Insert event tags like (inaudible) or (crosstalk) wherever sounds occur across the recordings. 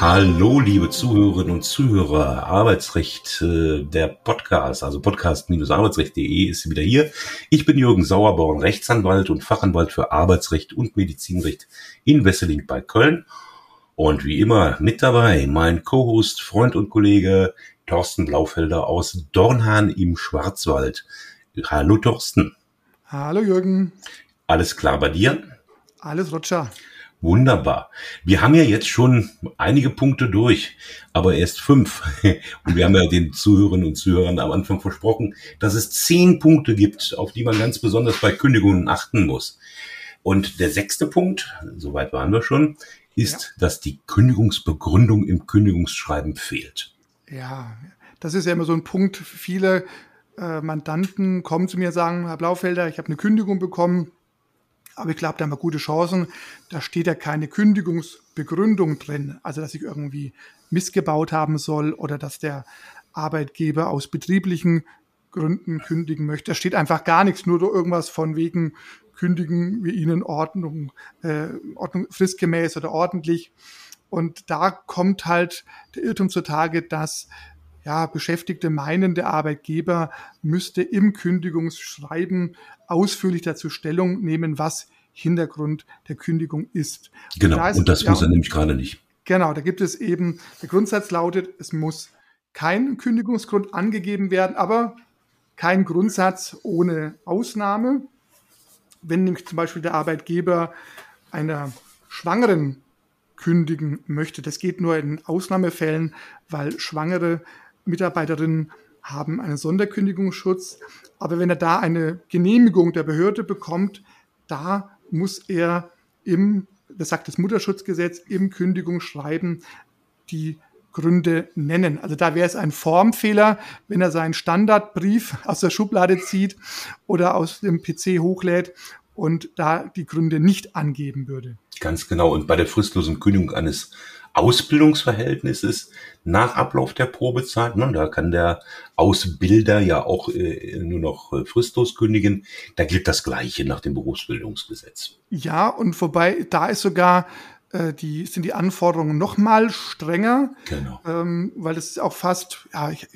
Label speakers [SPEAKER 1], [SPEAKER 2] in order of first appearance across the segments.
[SPEAKER 1] Hallo, liebe Zuhörerinnen und Zuhörer. Arbeitsrecht, äh, der Podcast, also podcast-arbeitsrecht.de ist wieder hier. Ich bin Jürgen Sauerborn, Rechtsanwalt und Fachanwalt für Arbeitsrecht und Medizinrecht in Wesseling bei Köln. Und wie immer mit dabei mein Co-Host, Freund und Kollege Thorsten Blaufelder aus Dornhahn im Schwarzwald. Hallo Thorsten.
[SPEAKER 2] Hallo Jürgen.
[SPEAKER 1] Alles klar bei dir?
[SPEAKER 2] Alles Roger.
[SPEAKER 1] Wunderbar. Wir haben ja jetzt schon einige Punkte durch, aber erst fünf. (laughs) Und wir haben ja den Zuhörerinnen und Zuhörern am Anfang versprochen, dass es zehn Punkte gibt, auf die man ganz besonders bei Kündigungen achten muss. Und der sechste Punkt, soweit waren wir schon, ist, ja. dass die Kündigungsbegründung im Kündigungsschreiben fehlt.
[SPEAKER 2] Ja, das ist ja immer so ein Punkt. Viele äh, Mandanten kommen zu mir und sagen, Herr Blaufelder, ich habe eine Kündigung bekommen aber ich glaube, da haben wir gute Chancen. Da steht ja keine Kündigungsbegründung drin, also dass ich irgendwie missgebaut haben soll oder dass der Arbeitgeber aus betrieblichen Gründen kündigen möchte. Da steht einfach gar nichts, nur irgendwas von wegen kündigen wir Ihnen Ordnung, äh, Ordnung fristgemäß oder ordentlich. Und da kommt halt der Irrtum zutage, dass ja, Beschäftigte meinen, der Arbeitgeber müsste im Kündigungsschreiben ausführlich dazu Stellung nehmen, was Hintergrund der Kündigung ist.
[SPEAKER 1] Genau, und, da ist, und das ja, muss er nämlich gerade nicht.
[SPEAKER 2] Genau, da gibt es eben, der Grundsatz lautet, es muss kein Kündigungsgrund angegeben werden, aber kein Grundsatz ohne Ausnahme. Wenn nämlich zum Beispiel der Arbeitgeber einer Schwangeren kündigen möchte, das geht nur in Ausnahmefällen, weil Schwangere Mitarbeiterinnen haben einen Sonderkündigungsschutz. Aber wenn er da eine Genehmigung der Behörde bekommt, da muss er im, das sagt das Mutterschutzgesetz, im Kündigungsschreiben die Gründe nennen. Also da wäre es ein Formfehler, wenn er seinen Standardbrief aus der Schublade zieht oder aus dem PC hochlädt und da die Gründe nicht angeben würde.
[SPEAKER 1] Ganz genau. Und bei der fristlosen Kündigung eines Ausbildungsverhältnisses nach Ablauf der Probezeit. Ne, da kann der Ausbilder ja auch äh, nur noch äh, fristlos kündigen. Da gilt das Gleiche nach dem Berufsbildungsgesetz.
[SPEAKER 2] Ja, und vorbei, da ist sogar äh, die, sind die Anforderungen noch mal strenger. Genau. Ähm, weil das ist auch fast, ja, ich,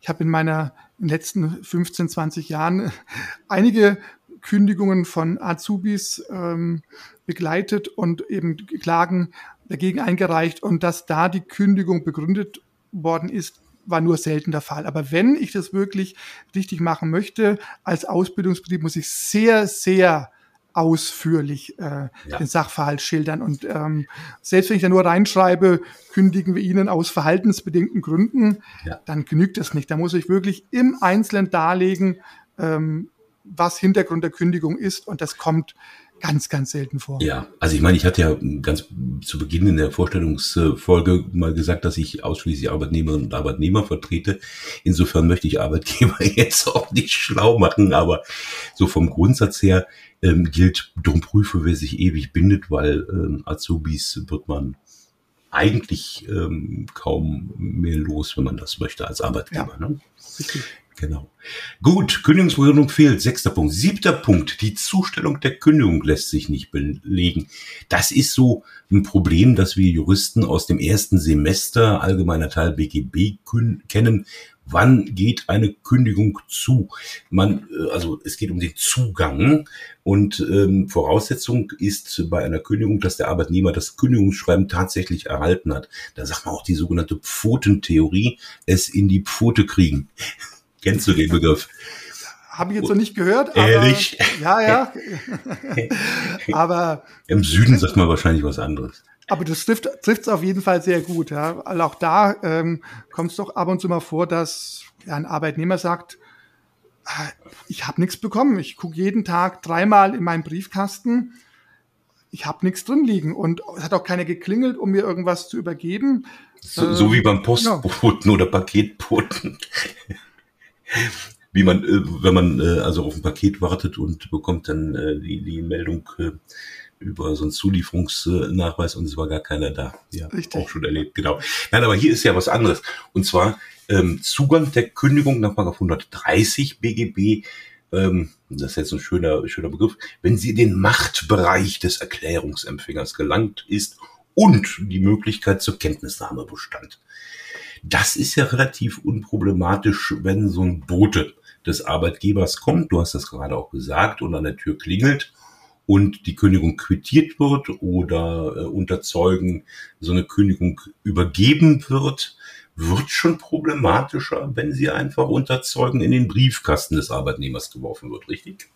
[SPEAKER 2] ich habe in meiner in den letzten 15, 20 Jahren (laughs) einige Kündigungen von Azubis ähm, begleitet und eben Klagen dagegen eingereicht und dass da die Kündigung begründet worden ist, war nur selten der Fall. Aber wenn ich das wirklich richtig machen möchte, als Ausbildungsbetrieb muss ich sehr, sehr ausführlich äh, ja. den Sachverhalt schildern. Und ähm, selbst wenn ich da nur reinschreibe, kündigen wir Ihnen aus verhaltensbedingten Gründen, ja. dann genügt das nicht. Da muss ich wirklich im Einzelnen darlegen, ähm, was Hintergrund der Kündigung ist. Und das kommt ganz, ganz selten vor.
[SPEAKER 1] Ja, also ich meine, ich hatte ja ganz zu Beginn in der Vorstellungsfolge mal gesagt, dass ich ausschließlich Arbeitnehmerinnen und Arbeitnehmer vertrete. Insofern möchte ich Arbeitgeber (laughs) jetzt auch nicht schlau machen, aber so vom Grundsatz her ähm, gilt, drum prüfe, wer sich ewig bindet, weil ähm, Azubis wird man eigentlich ähm, kaum mehr los, wenn man das möchte als Arbeitgeber. Ja, ne? Genau. Gut, Kündigungsbegründung fehlt. Sechster Punkt. Siebter Punkt. Die Zustellung der Kündigung lässt sich nicht belegen. Das ist so ein Problem, das wir Juristen aus dem ersten Semester allgemeiner Teil BGB kennen. Wann geht eine Kündigung zu? Man, äh, also es geht um den Zugang und ähm, Voraussetzung ist bei einer Kündigung, dass der Arbeitnehmer das Kündigungsschreiben tatsächlich erhalten hat. Da sagt man auch die sogenannte Pfotentheorie, es in die Pfote kriegen. Kennst du den Begriff?
[SPEAKER 2] Habe ich jetzt noch nicht gehört.
[SPEAKER 1] Aber, Ehrlich?
[SPEAKER 2] Ja, ja. (laughs)
[SPEAKER 1] aber im Süden sagt man wahrscheinlich was anderes.
[SPEAKER 2] Aber das trifft es auf jeden Fall sehr gut. Ja. Also auch da ähm, kommt es doch ab und zu mal vor, dass ein Arbeitnehmer sagt, ah, ich habe nichts bekommen. Ich gucke jeden Tag dreimal in meinen Briefkasten. Ich habe nichts drin liegen und es hat auch keiner geklingelt, um mir irgendwas zu übergeben.
[SPEAKER 1] So, äh, so wie beim Postboten genau. oder Paketboten (laughs) wie man, äh, wenn man äh, also auf ein Paket wartet und bekommt dann äh, die, die Meldung über so einen Zulieferungsnachweis und es war gar keiner da. Ja, Richtig. auch schon erlebt, genau. Nein, aber hier ist ja was anderes. Und zwar ähm, Zugang der Kündigung nach 130 BGB ähm, das ist jetzt ein schöner, schöner Begriff, wenn sie in den Machtbereich des Erklärungsempfängers gelangt ist und die Möglichkeit zur Kenntnisnahme bestand. Das ist ja relativ unproblematisch, wenn so ein Bote des Arbeitgebers kommt, du hast das gerade auch gesagt, und an der Tür klingelt und die Kündigung quittiert wird oder äh, unter Zeugen so eine Kündigung übergeben wird, wird schon problematischer, wenn sie einfach unter Zeugen in den Briefkasten des Arbeitnehmers geworfen wird, richtig?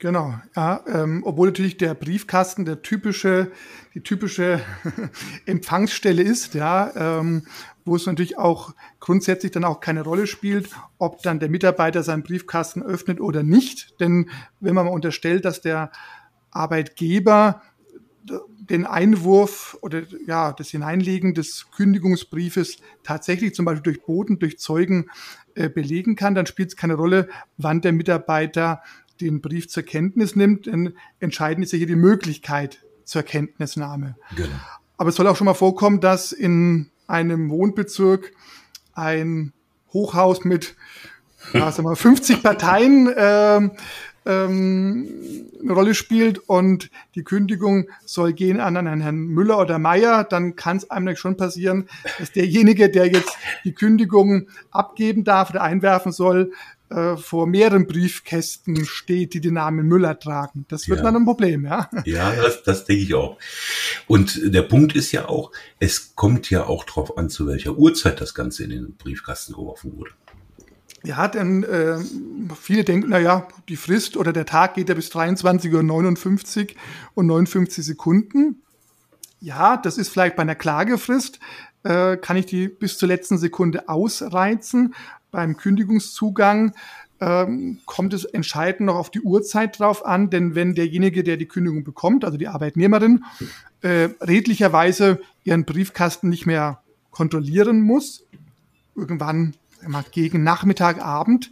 [SPEAKER 2] Genau, ja, ähm, obwohl natürlich der Briefkasten der typische, die typische (laughs) Empfangsstelle ist, ja, ähm, wo es natürlich auch grundsätzlich dann auch keine Rolle spielt, ob dann der Mitarbeiter seinen Briefkasten öffnet oder nicht. Denn wenn man mal unterstellt, dass der Arbeitgeber den Einwurf oder ja, das Hineinlegen des Kündigungsbriefes tatsächlich zum Beispiel durch Boten, durch Zeugen äh, belegen kann, dann spielt es keine Rolle, wann der Mitarbeiter den Brief zur Kenntnis nimmt. Denn entscheidend ist ja hier die Möglichkeit zur Kenntnisnahme. Genau. Aber es soll auch schon mal vorkommen, dass in einem Wohnbezirk ein Hochhaus mit ja, sagen wir, 50 Parteien äh, ähm, eine Rolle spielt und die Kündigung soll gehen an einen Herrn Müller oder Meier, dann kann es einem schon passieren, dass derjenige, der jetzt die Kündigung abgeben darf oder einwerfen soll, äh, vor mehreren Briefkästen steht, die den Namen Müller tragen. Das wird ja. dann ein Problem, ja.
[SPEAKER 1] Ja, das, das denke ich auch. Und der Punkt ist ja auch, es kommt ja auch darauf an, zu welcher Uhrzeit das Ganze in den Briefkasten geworfen wurde.
[SPEAKER 2] Ja, denn äh, viele denken, na ja, die Frist oder der Tag geht ja bis 23.59 Uhr und 59 Sekunden. Ja, das ist vielleicht bei einer Klagefrist, äh, kann ich die bis zur letzten Sekunde ausreizen. Beim Kündigungszugang ähm, kommt es entscheidend noch auf die Uhrzeit drauf an, denn wenn derjenige, der die Kündigung bekommt, also die Arbeitnehmerin, äh, redlicherweise ihren Briefkasten nicht mehr kontrollieren muss, irgendwann immer gegen Nachmittag, Abend,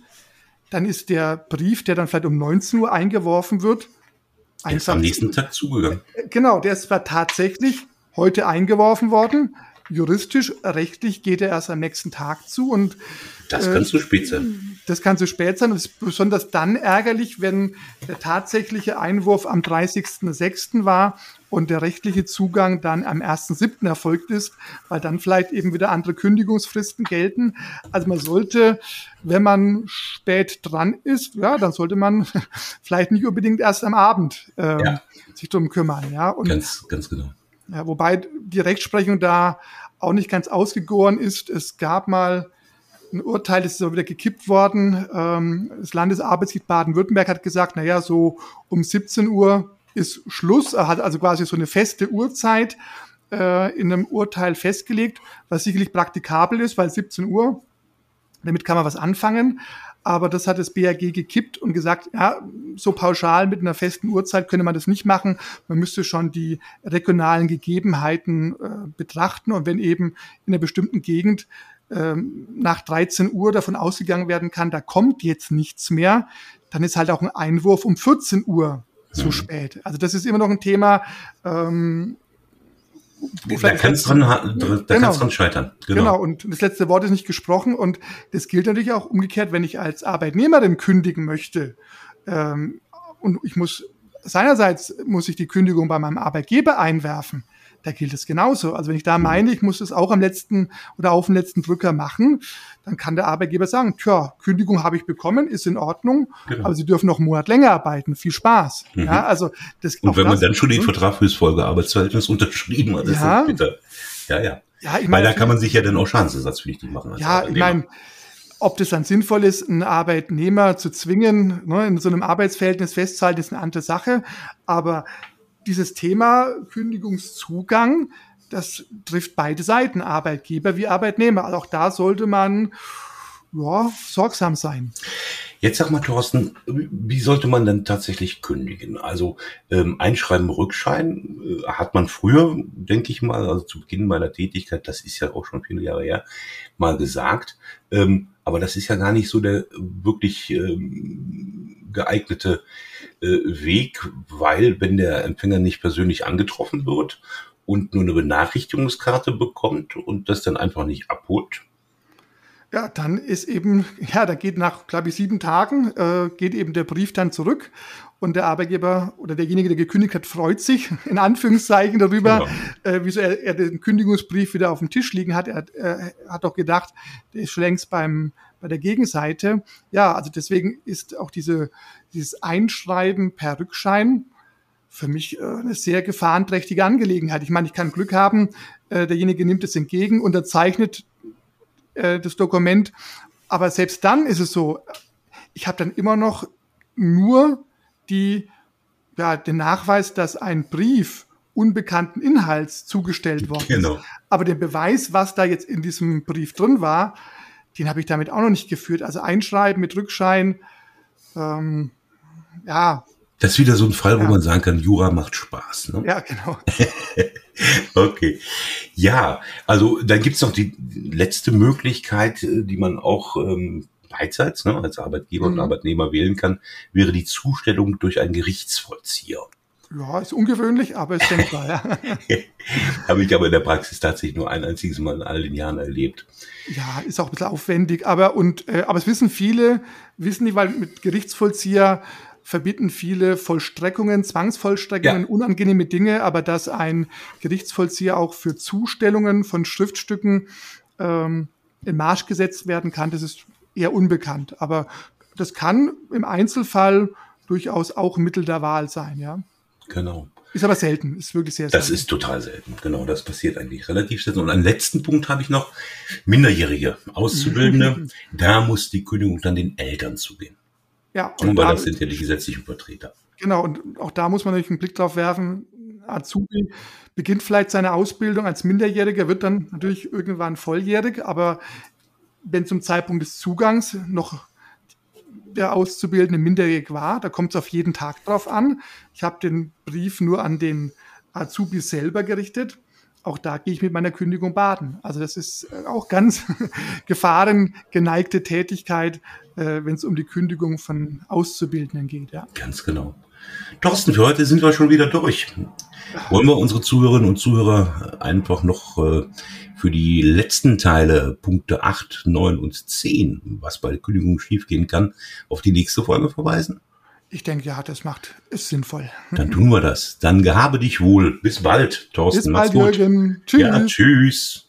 [SPEAKER 2] dann ist der Brief, der dann vielleicht um 19 Uhr eingeworfen wird,
[SPEAKER 1] der ist am nächsten Tag zugegangen.
[SPEAKER 2] Genau, der ist zwar tatsächlich heute eingeworfen worden, juristisch, rechtlich geht er erst am nächsten Tag zu und
[SPEAKER 1] das kann äh, zu spät sein.
[SPEAKER 2] Das kann zu spät sein und es ist besonders dann ärgerlich, wenn der tatsächliche Einwurf am 30.06. war und der rechtliche Zugang dann am 1.07. erfolgt ist, weil dann vielleicht eben wieder andere Kündigungsfristen gelten. Also man sollte, wenn man spät dran ist, ja, dann sollte man (laughs) vielleicht nicht unbedingt erst am Abend äh, ja. sich drum kümmern. Ja,
[SPEAKER 1] und, ganz, ganz genau.
[SPEAKER 2] Ja, wobei die Rechtsprechung da auch nicht ganz ausgegoren ist. Es gab mal ein Urteil, ist auch wieder gekippt worden. Ähm, das Landesarbeitsgericht Baden-Württemberg hat gesagt, na ja, so um 17 Uhr ist Schluss. Er hat also quasi so eine feste Uhrzeit äh, in einem Urteil festgelegt, was sicherlich praktikabel ist, weil 17 Uhr, damit kann man was anfangen. Aber das hat das BAG gekippt und gesagt, ja, so pauschal mit einer festen Uhrzeit könne man das nicht machen. Man müsste schon die regionalen Gegebenheiten äh, betrachten. Und wenn eben in einer bestimmten Gegend ähm, nach 13 Uhr davon ausgegangen werden kann, da kommt jetzt nichts mehr, dann ist halt auch ein Einwurf um 14 Uhr zu mhm. spät. Also das ist immer noch ein Thema. Ähm,
[SPEAKER 1] da kann es dran, da genau. dran scheitern.
[SPEAKER 2] Genau. genau. Und das letzte Wort ist nicht gesprochen. Und das gilt natürlich auch umgekehrt, wenn ich als Arbeitnehmerin kündigen möchte. Ähm, und ich muss seinerseits muss ich die Kündigung bei meinem Arbeitgeber einwerfen da gilt es genauso. Also wenn ich da meine, ich muss es auch am letzten oder auf dem letzten Drücker machen, dann kann der Arbeitgeber sagen, tja, Kündigung habe ich bekommen, ist in Ordnung, genau. aber Sie dürfen noch einen Monat länger arbeiten. Viel Spaß. Mhm. Ja, also
[SPEAKER 1] das, Und wenn man dann schon den Vertrag fürs Folgearbeitsverhältnis unterschrieben hat, ja. ist bitter. Ja, ja. Ja, ich meine, Weil da kann man sich ja dann auch schadensersatzpflichtig machen.
[SPEAKER 2] ja, ich meine, ob das dann sinnvoll ist, einen Arbeitnehmer zu zwingen, ne, in so einem Arbeitsverhältnis festzuhalten, ist eine andere Sache. Aber dieses Thema Kündigungszugang, das trifft beide Seiten, Arbeitgeber wie Arbeitnehmer. Also auch da sollte man ja, sorgsam sein.
[SPEAKER 1] Jetzt sag mal, Thorsten, wie sollte man denn tatsächlich kündigen? Also ähm, Einschreiben, Rückschein äh, hat man früher, denke ich mal, also zu Beginn meiner Tätigkeit, das ist ja auch schon viele Jahre her, mal gesagt. Ähm, aber das ist ja gar nicht so der wirklich ähm, geeignete äh, Weg, weil wenn der Empfänger nicht persönlich angetroffen wird und nur eine Benachrichtigungskarte bekommt und das dann einfach nicht abholt,
[SPEAKER 2] Ja, dann ist eben, ja, da geht nach, glaube ich, sieben Tagen, äh, geht eben der Brief dann zurück und der Arbeitgeber oder derjenige, der gekündigt hat, freut sich (laughs) in Anführungszeichen darüber, genau. äh, wieso er, er, den Kündigungsbrief wieder auf dem Tisch liegen hat. Er, er hat doch gedacht, der ist schon längst beim, bei der Gegenseite. Ja, also deswegen ist auch diese, dieses Einschreiben per Rückschein für mich äh, eine sehr gefahrenträchtige Angelegenheit. Ich meine, ich kann Glück haben, äh, derjenige nimmt es entgegen, unterzeichnet äh, das Dokument. Aber selbst dann ist es so, ich habe dann immer noch nur die, ja, den Nachweis, dass ein Brief unbekannten Inhalts zugestellt worden genau. ist. Aber den Beweis, was da jetzt in diesem Brief drin war, den habe ich damit auch noch nicht geführt. Also Einschreiben mit Rückschein, ähm, ja.
[SPEAKER 1] Das ist wieder so ein Fall, ja. wo man sagen kann, Jura macht Spaß. Ne?
[SPEAKER 2] Ja, genau. (laughs)
[SPEAKER 1] okay. Ja, also dann gibt's noch die letzte Möglichkeit, äh, die man auch ähm, beidseits ne, als Arbeitgeber mhm. und Arbeitnehmer wählen kann, wäre die Zustellung durch einen Gerichtsvollzieher.
[SPEAKER 2] Ja, ist ungewöhnlich, aber ist denkbar, ja. (laughs)
[SPEAKER 1] Habe ich aber in der Praxis tatsächlich nur ein einziges Mal in all den Jahren erlebt.
[SPEAKER 2] Ja, ist auch ein bisschen aufwendig, aber und äh, aber es wissen viele, wissen die, weil mit Gerichtsvollzieher verbieten viele Vollstreckungen, Zwangsvollstreckungen, ja. unangenehme Dinge, aber dass ein Gerichtsvollzieher auch für Zustellungen von Schriftstücken ähm, in Marsch gesetzt werden kann, das ist eher unbekannt. Aber das kann im Einzelfall durchaus auch Mittel der Wahl sein, ja.
[SPEAKER 1] Genau.
[SPEAKER 2] Ist aber selten, ist wirklich sehr
[SPEAKER 1] selten. Das ist total selten, genau. Das passiert eigentlich relativ selten. Und einen letzten Punkt habe ich noch. Minderjährige Auszubildende, (laughs) da muss die Kündigung dann den Eltern zugehen.
[SPEAKER 2] Ja.
[SPEAKER 1] Und weil das sind ja die gesetzlichen Vertreter.
[SPEAKER 2] Genau, und auch da muss man natürlich einen Blick drauf werfen. Azubi beginnt vielleicht seine Ausbildung als Minderjähriger, wird dann natürlich irgendwann volljährig, aber wenn zum Zeitpunkt des Zugangs noch der Auszubildende minderjährig war, da kommt es auf jeden Tag drauf an. Ich habe den Brief nur an den Azubi selber gerichtet. Auch da gehe ich mit meiner Kündigung baden. Also das ist äh, auch ganz (laughs) gefahrengeneigte Tätigkeit, äh, wenn es um die Kündigung von Auszubildenden geht. Ja.
[SPEAKER 1] Ganz genau. Thorsten, für heute sind wir schon wieder durch. Wollen wir unsere Zuhörerinnen und Zuhörer einfach noch äh, für die letzten Teile, Punkte 8, 9 und 10, was bei der Kündigung schiefgehen kann, auf die nächste Folge verweisen?
[SPEAKER 2] Ich denke, ja, das macht, ist sinnvoll.
[SPEAKER 1] Dann tun wir das. Dann gehabe dich wohl. Bis bald, Thorsten.
[SPEAKER 2] Bis bald, Jürgen.
[SPEAKER 1] Tschüss. Ja, tschüss.